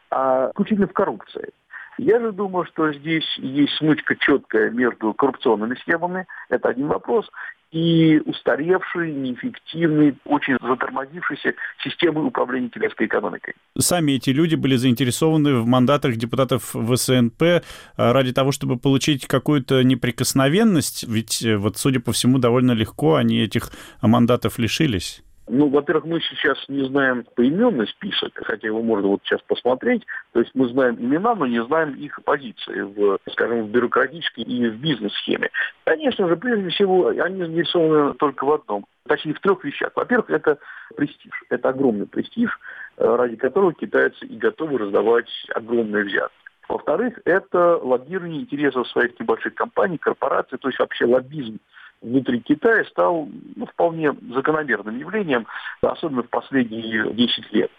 а исключительно в коррупции. Я же думаю, что здесь есть смычка четкая между коррупционными схемами, это один вопрос, и устаревшей, неэффективной, очень затормозившейся системой управления китайской экономикой. Сами эти люди были заинтересованы в мандатах депутатов ВСНП э, ради того, чтобы получить какую-то неприкосновенность, ведь, э, вот, судя по всему, довольно легко они этих мандатов лишились. Ну, во-первых, мы сейчас не знаем поименный список, хотя его можно вот сейчас посмотреть. То есть мы знаем имена, но не знаем их позиции в, скажем, в бюрократической и в бизнес-схеме. Конечно же, прежде всего, они заинтересованы только в одном. Точнее, в трех вещах. Во-первых, это престиж. Это огромный престиж, э, ради которого китайцы и готовы раздавать огромные взятки. Во-вторых, это лоббирование интересов своих небольших компаний, корпораций, то есть вообще лоббизм внутри Китая стал ну, вполне закономерным явлением, особенно в последние 10 лет.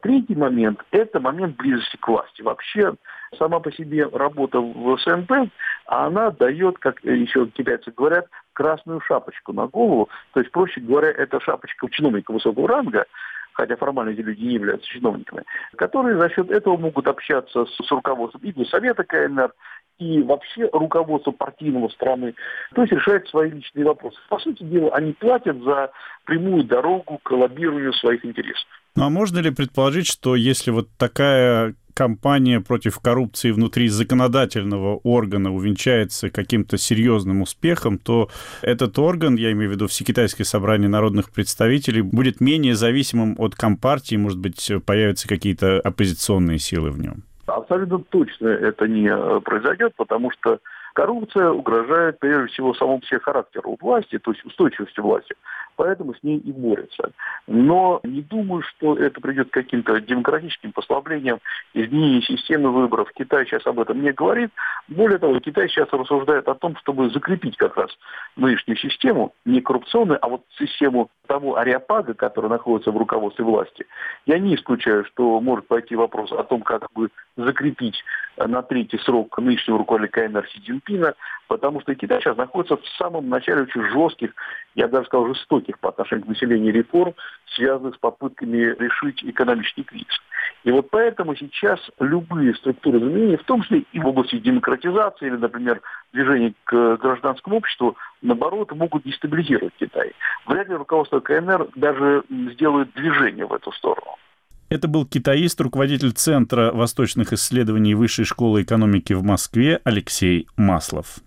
Третий момент – это момент близости к власти. Вообще, сама по себе работа в СНП, она дает, как еще китайцы говорят, красную шапочку на голову. То есть, проще говоря, это шапочка чиновника высокого ранга, хотя формально эти люди не являются чиновниками, которые за счет этого могут общаться с, с руководством и Совета КНР, и вообще руководство партийного страны, то есть решает свои личные вопросы. По сути дела, они платят за прямую дорогу к лоббированию своих интересов. Ну а можно ли предположить, что если вот такая кампания против коррупции внутри законодательного органа увенчается каким-то серьезным успехом, то этот орган, я имею в виду Всекитайское собрание народных представителей, будет менее зависимым от компартии, может быть, появятся какие-то оппозиционные силы в нем? Абсолютно точно это не э, произойдет, потому что коррупция угрожает прежде всего самому себе характеру власти, то есть устойчивости власти поэтому с ней и борются. Но не думаю, что это придет к каким-то демократическим послаблениям, изменению системы выборов. Китай сейчас об этом не говорит. Более того, Китай сейчас рассуждает о том, чтобы закрепить как раз нынешнюю систему, не коррупционную, а вот систему того ариапага, который находится в руководстве власти. Я не исключаю, что может пойти вопрос о том, как бы закрепить на третий срок нынешнего руководителя КНР Си Цзиньпина, потому что Китай сейчас находится в самом начале очень жестких, я даже сказал, жестоких по отношению к населению реформ, связанных с попытками решить экономический кризис. И вот поэтому сейчас любые структуры изменений, в том числе и в области демократизации или, например, движения к гражданскому обществу, наоборот, могут дестабилизировать Китай. Вряд ли руководство КНР даже сделает движение в эту сторону. Это был китаист, руководитель Центра восточных исследований Высшей школы экономики в Москве Алексей Маслов.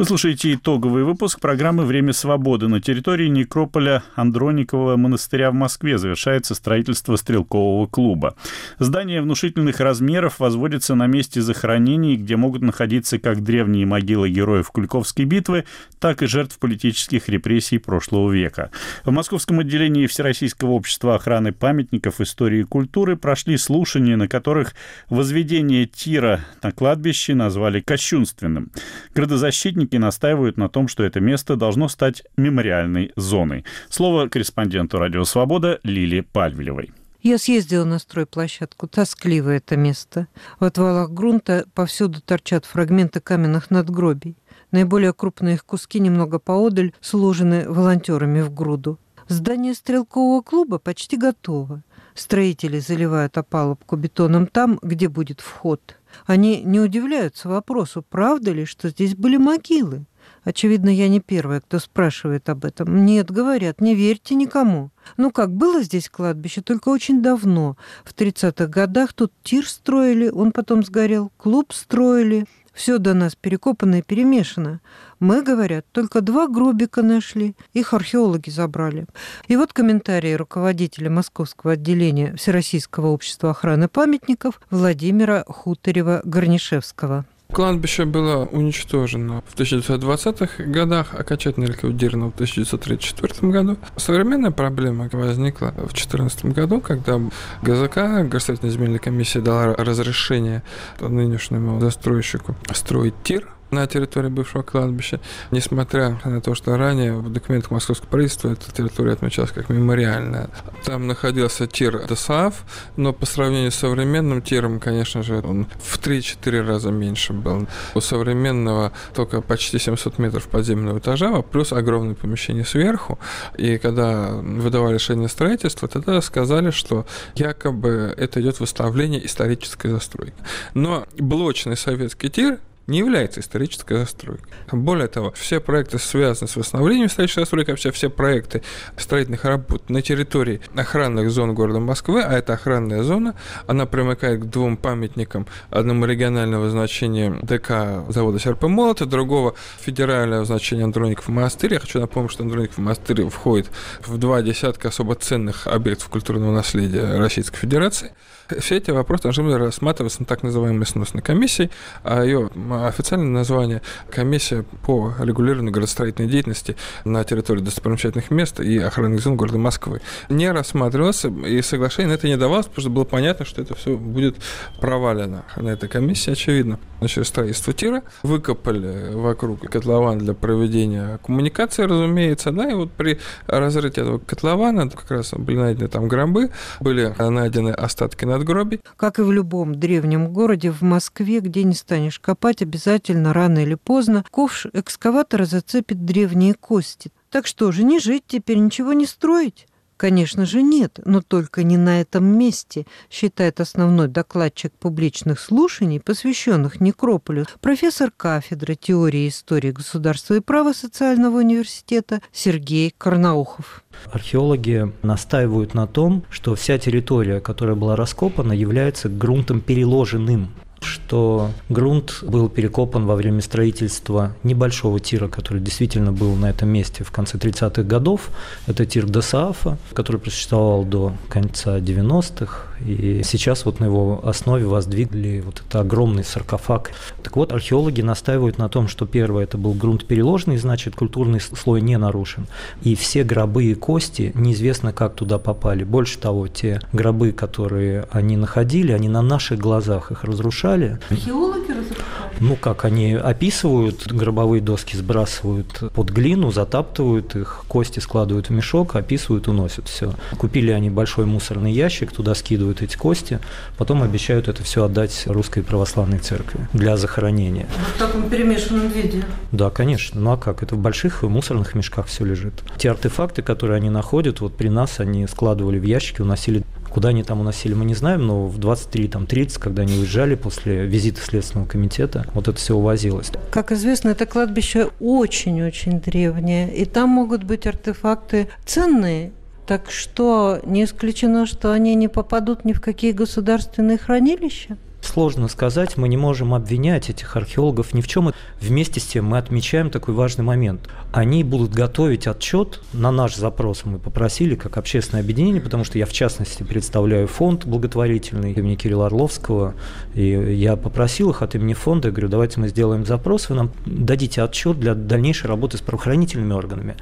Вы слушаете итоговый выпуск программы «Время свободы». На территории некрополя Андроникового монастыря в Москве завершается строительство стрелкового клуба. Здание внушительных размеров возводится на месте захоронений, где могут находиться как древние могилы героев Кульковской битвы, так и жертв политических репрессий прошлого века. В московском отделении Всероссийского общества охраны памятников истории и культуры прошли слушания, на которых возведение тира на кладбище назвали кощунственным. Градозащитники Правозащитники настаивают на том, что это место должно стать мемориальной зоной. Слово корреспонденту «Радио Свобода» Лили Пальвелевой. Я съездила на стройплощадку. Тоскливое это место. В отвалах грунта повсюду торчат фрагменты каменных надгробий. Наиболее крупные их куски немного поодаль сложены волонтерами в груду. Здание стрелкового клуба почти готово. Строители заливают опалубку бетоном там, где будет вход. Они не удивляются вопросу, правда ли, что здесь были могилы. Очевидно, я не первая, кто спрашивает об этом. Нет, говорят, не верьте никому. Ну как, было здесь кладбище, только очень давно. В 30-х годах тут тир строили, он потом сгорел, клуб строили. Все до нас перекопано и перемешано. Мы, говорят, только два гробика нашли, их археологи забрали. И вот комментарии руководителя Московского отделения Всероссийского общества охраны памятников Владимира Хутарева-Горнишевского. Кладбище было уничтожено в 1920-х годах, окончательно ликвидировано в 1934 году. Современная проблема возникла в 2014 году, когда ГЗК, Государственная земельная комиссия, дала разрешение нынешнему застройщику строить тир на территории бывшего кладбища, несмотря на то, что ранее в документах московского правительства эта территория отмечалась как мемориальная. Там находился тир ДСАФ, но по сравнению с современным тиром, конечно же, он в 3-4 раза меньше был. У современного только почти 700 метров подземного этажа, а плюс огромное помещение сверху. И когда выдавали решение строительства, тогда сказали, что якобы это идет восстановление исторической застройки. Но блочный советский тир не является исторической застройкой. Более того, все проекты связаны с восстановлением исторической застройки, вообще все проекты строительных работ на территории охранных зон города Москвы, а это охранная зона, она примыкает к двум памятникам, одному регионального значения ДК завода Серп и Молот, и другого федерального значения Андроников монастырь. Я хочу напомнить, что Андроников монастырь входит в два десятка особо ценных объектов культурного наследия Российской Федерации. Все эти вопросы должны рассматриваться на так называемой сносной комиссией, а ее официальное название – комиссия по регулированию градостроительной деятельности на территории достопримечательных мест и охранных зон города Москвы. Не рассматривался, и соглашение на это не давалось, потому что было понятно, что это все будет провалено на этой комиссии, очевидно. Начали строительство тира, выкопали вокруг котлован для проведения коммуникации, разумеется, да, и вот при разрытии этого котлована как раз были найдены там гробы, были найдены остатки надгробий. Как и в любом древнем городе, в Москве, где не станешь копать, обязательно рано или поздно ковш экскаватора зацепит древние кости. Так что же, не жить теперь, ничего не строить? Конечно же нет, но только не на этом месте, считает основной докладчик публичных слушаний, посвященных некрополю, профессор кафедры теории истории государства и права социального университета Сергей Карнаухов. Археологи настаивают на том, что вся территория, которая была раскопана, является грунтом переложенным что грунт был перекопан во время строительства небольшого тира, который действительно был на этом месте в конце 30-х годов. Это тир Досаафа, который просуществовал до конца 90-х, и сейчас вот на его основе воздвигли вот это огромный саркофаг. Так вот, археологи настаивают на том, что первое, это был грунт переложенный, значит, культурный слой не нарушен. И все гробы и кости неизвестно, как туда попали. Больше того, те гробы, которые они находили, они на наших глазах их разрушали. Археологи разрушали? Ну, как они описывают, гробовые доски сбрасывают под глину, затаптывают их, кости складывают в мешок, описывают, уносят все. Купили они большой мусорный ящик, туда скидывают эти кости, потом обещают это все отдать русской православной церкви для захоронения. В таком перемешанном виде? Да, конечно. Ну а как? Это в больших мусорных мешках все лежит. Те артефакты, которые они находят, вот при нас они складывали в ящики, уносили Куда они там уносили, мы не знаем, но в 23-30, когда они уезжали после визита Следственного комитета, вот это все увозилось. Как известно, это кладбище очень-очень древнее, и там могут быть артефакты ценные, так что не исключено, что они не попадут ни в какие государственные хранилища? Сложно сказать, мы не можем обвинять этих археологов ни в чем. Вместе с тем мы отмечаем такой важный момент. Они будут готовить отчет на наш запрос. Мы попросили как общественное объединение, потому что я в частности представляю фонд благотворительный имени Кирилла Орловского. И я попросил их от имени фонда, я говорю, давайте мы сделаем запрос, вы нам дадите отчет для дальнейшей работы с правоохранительными органами.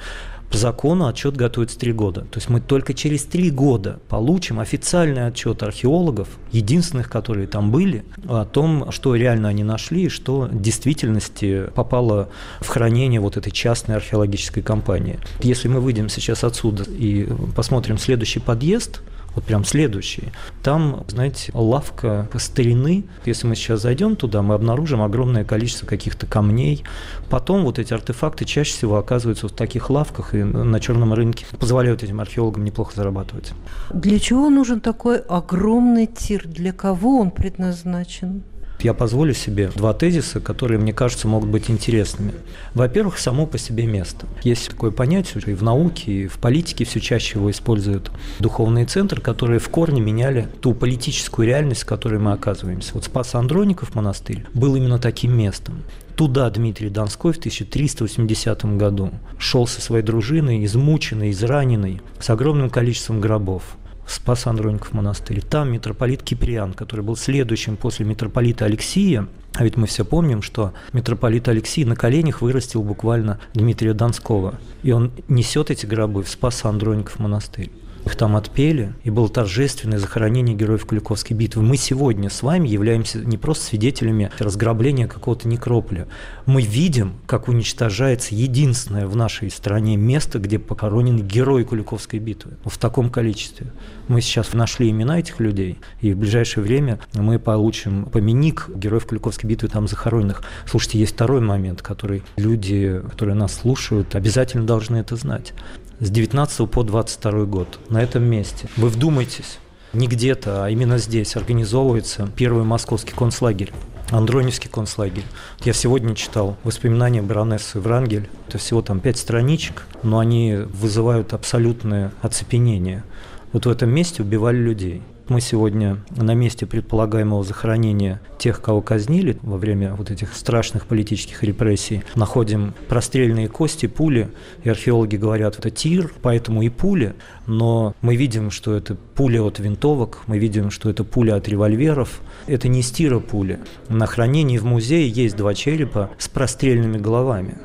По закону отчет готовится три года. То есть мы только через три года получим официальный отчет археологов, единственных, которые там были, о том, что реально они нашли и что в действительности попало в хранение вот этой частной археологической компании. Если мы выйдем сейчас отсюда и посмотрим следующий подъезд, вот прям следующий. Там, знаете, лавка старины. Если мы сейчас зайдем туда, мы обнаружим огромное количество каких-то камней. Потом вот эти артефакты чаще всего оказываются в таких лавках и на черном рынке. Позволяют этим археологам неплохо зарабатывать. Для чего нужен такой огромный тир? Для кого он предназначен? Я позволю себе два тезиса, которые, мне кажется, могут быть интересными. Во-первых, само по себе место. Есть такое понятие, и в науке, и в политике все чаще его используют духовные центры, которые в корне меняли ту политическую реальность, в которой мы оказываемся. Вот Спас Андроников монастырь был именно таким местом. Туда Дмитрий Донской в 1380 году шел со своей дружиной, измученный, израненный, с огромным количеством гробов. Спас Андроников монастырь. Там митрополит Киприан, который был следующим после митрополита Алексия, а ведь мы все помним, что митрополит Алексей на коленях вырастил буквально Дмитрия Донского. И он несет эти гробы в Спас Андроников монастырь. Их там отпели, и было торжественное захоронение героев Куликовской битвы. Мы сегодня с вами являемся не просто свидетелями разграбления какого-то некрополя. Мы видим, как уничтожается единственное в нашей стране место, где похоронены герои Куликовской битвы. В таком количестве. Мы сейчас нашли имена этих людей, и в ближайшее время мы получим поминник героев Куликовской битвы там захороненных. Слушайте, есть второй момент, который люди, которые нас слушают, обязательно должны это знать с 19 по 22 год на этом месте. Вы вдумайтесь, не где-то, а именно здесь организовывается первый московский концлагерь. Андроневский концлагерь. Я сегодня читал воспоминания баронессы Врангель. Это всего там пять страничек, но они вызывают абсолютное оцепенение. Вот в этом месте убивали людей. Мы сегодня на месте предполагаемого захоронения тех, кого казнили во время вот этих страшных политических репрессий, находим прострельные кости, пули, и археологи говорят, это тир, поэтому и пули, но мы видим, что это пуля от винтовок, мы видим, что это пуля от револьверов, это не стира пули. На хранении в музее есть два черепа с прострельными головами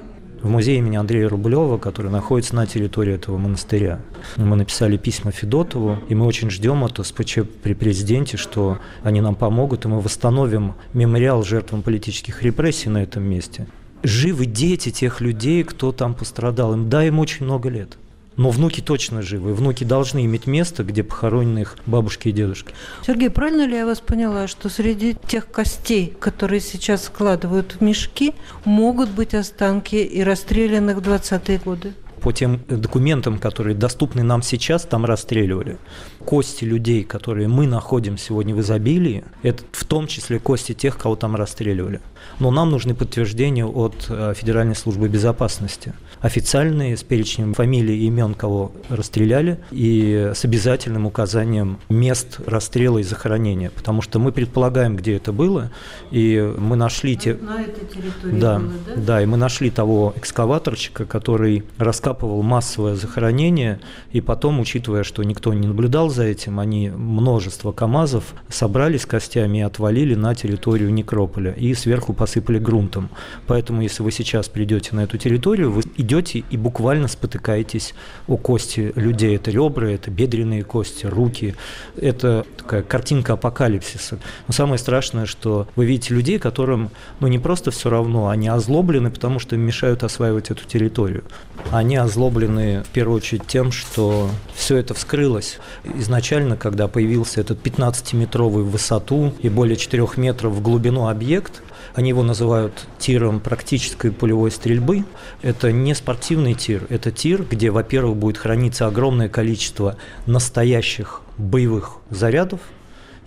в музее имени Андрея Рублева, который находится на территории этого монастыря. Мы написали письма Федотову, и мы очень ждем от СПЧ при президенте, что они нам помогут, и мы восстановим мемориал жертвам политических репрессий на этом месте. Живы дети тех людей, кто там пострадал. Им, да, им очень много лет. Но внуки точно живы. Внуки должны иметь место, где похоронены их бабушки и дедушки. Сергей, правильно ли я вас поняла, что среди тех костей, которые сейчас складывают в мешки, могут быть останки и расстрелянных в 20-е годы? по тем документам, которые доступны нам сейчас, там расстреливали. Кости людей, которые мы находим сегодня в изобилии, это в том числе кости тех, кого там расстреливали. Но нам нужны подтверждения от э, Федеральной службы безопасности. Официальные, с перечнем фамилий и имен, кого расстреляли, и с обязательным указанием мест расстрела и захоронения. Потому что мы предполагаем, где это было, и мы нашли те... На этой территории да, было, да? Да, и мы нашли того экскаваторщика, который раскапывал массовое захоронение, и потом, учитывая, что никто не наблюдал за этим, они множество КАМАЗов собрали с костями и отвалили на территорию некрополя. И сверху посыпали грунтом. Поэтому, если вы сейчас придете на эту территорию, вы идете и буквально спотыкаетесь о кости людей. Это ребра, это бедренные кости, руки. Это такая картинка апокалипсиса. Но самое страшное, что вы видите людей, которым ну, не просто все равно, они озлоблены, потому что им мешают осваивать эту территорию. Они озлоблены в первую очередь тем, что все это вскрылось. Изначально, когда появился этот 15-метровый в высоту и более 4 метров в глубину объект, они его называют тиром практической пулевой стрельбы. Это не спортивный тир, это тир, где, во-первых, будет храниться огромное количество настоящих боевых зарядов,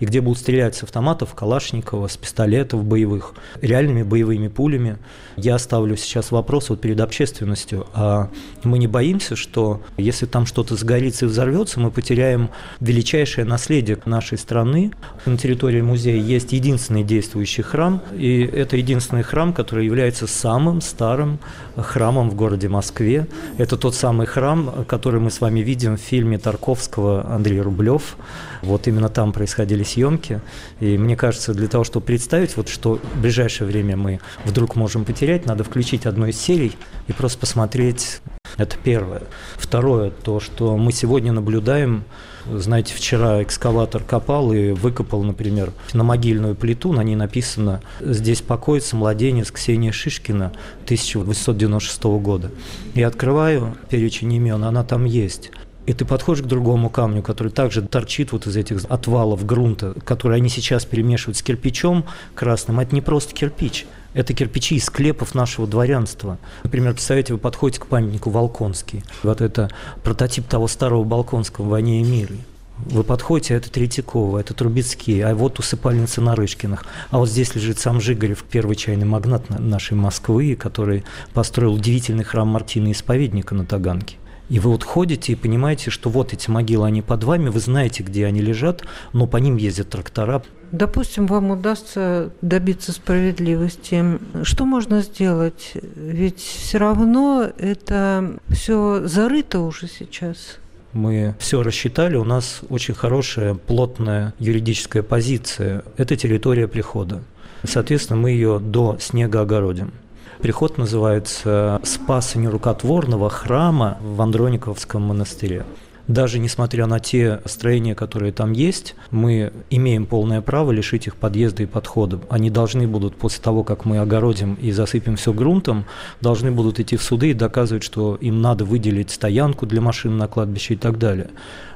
и где будут стрелять с автоматов, Калашникова, с пистолетов боевых, реальными боевыми пулями. Я ставлю сейчас вопрос вот перед общественностью, а мы не боимся, что если там что-то сгорится и взорвется, мы потеряем величайшее наследие нашей страны. На территории музея есть единственный действующий храм, и это единственный храм, который является самым старым храмом в городе Москве. Это тот самый храм, который мы с вами видим в фильме Тарковского «Андрей Рублев». Вот именно там происходили съемки. И мне кажется, для того, чтобы представить, вот что в ближайшее время мы вдруг можем потерять, надо включить одну из серий и просто посмотреть. Это первое. Второе, то, что мы сегодня наблюдаем знаете, вчера экскаватор копал и выкопал, например, на могильную плиту, на ней написано «Здесь покоится младенец Ксения Шишкина 1896 года». Я открываю перечень имен, она там есть. И ты подходишь к другому камню, который также торчит вот из этих отвалов грунта, которые они сейчас перемешивают с кирпичом красным. Это не просто кирпич, это кирпичи из склепов нашего дворянства. Например, представляете, вы подходите к памятнику Волконский. Вот это прототип того старого Балконского «Войне и мире». Вы подходите, а это Третьякова, это Трубецкие, а вот усыпальница Нарышкиных. А вот здесь лежит сам Жигарев, первый чайный магнат нашей Москвы, который построил удивительный храм Мартина Исповедника на Таганке. И вы вот ходите и понимаете, что вот эти могилы, они под вами, вы знаете, где они лежат, но по ним ездят трактора. Допустим, вам удастся добиться справедливости. Что можно сделать? Ведь все равно это все зарыто уже сейчас. Мы все рассчитали, у нас очень хорошая, плотная юридическая позиция. Это территория прихода. Соответственно, мы ее до снега огородим. Приход называется «Спаса нерукотворного храма в Андрониковском монастыре». даже несмотря на те строения, которые там есть, мы имеем полное право лишить их подъезда и подхода. Они должны будут, после того, как мы огородим и засыпем все грунтом, должны будут идти в суды и доказывать, что им надо выделить стоянку для машин на кладбище и так далее.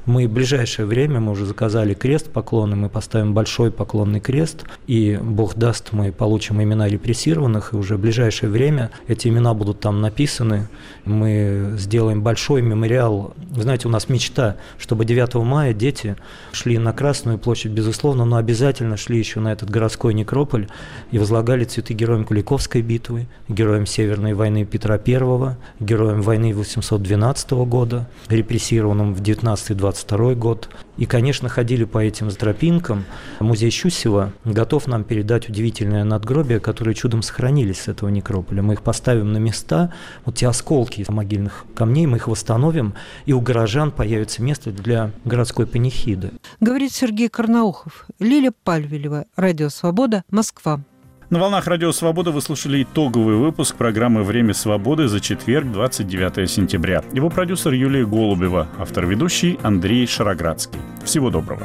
Мы в ближайшее время, мы уже заказали крест поклонный, мы поставим большой поклонный крест, и Бог даст, мы получим имена репрессированных, и уже в ближайшее время эти имена будут там написаны. Мы сделаем большой мемориал. Вы знаете, у нас мечта, чтобы 9 мая дети шли на Красную площадь, безусловно, но обязательно шли еще на этот городской некрополь и возлагали цветы героям Куликовской битвы, героям Северной войны Петра I, героям войны 812 года, репрессированным в 19-20 22 год. И, конечно, ходили по этим тропинкам. Музей Щусева готов нам передать удивительное надгробие, которые чудом сохранились с этого некрополя. Мы их поставим на места, вот те осколки могильных камней, мы их восстановим, и у горожан появится место для городской панихиды. Говорит Сергей Карнаухов, Лиля Пальвелева, Радио Свобода, Москва. На волнах Радио Свобода вы слушали итоговый выпуск программы «Время свободы» за четверг, 29 сентября. Его продюсер Юлия Голубева, автор-ведущий Андрей Шароградский. Всего доброго.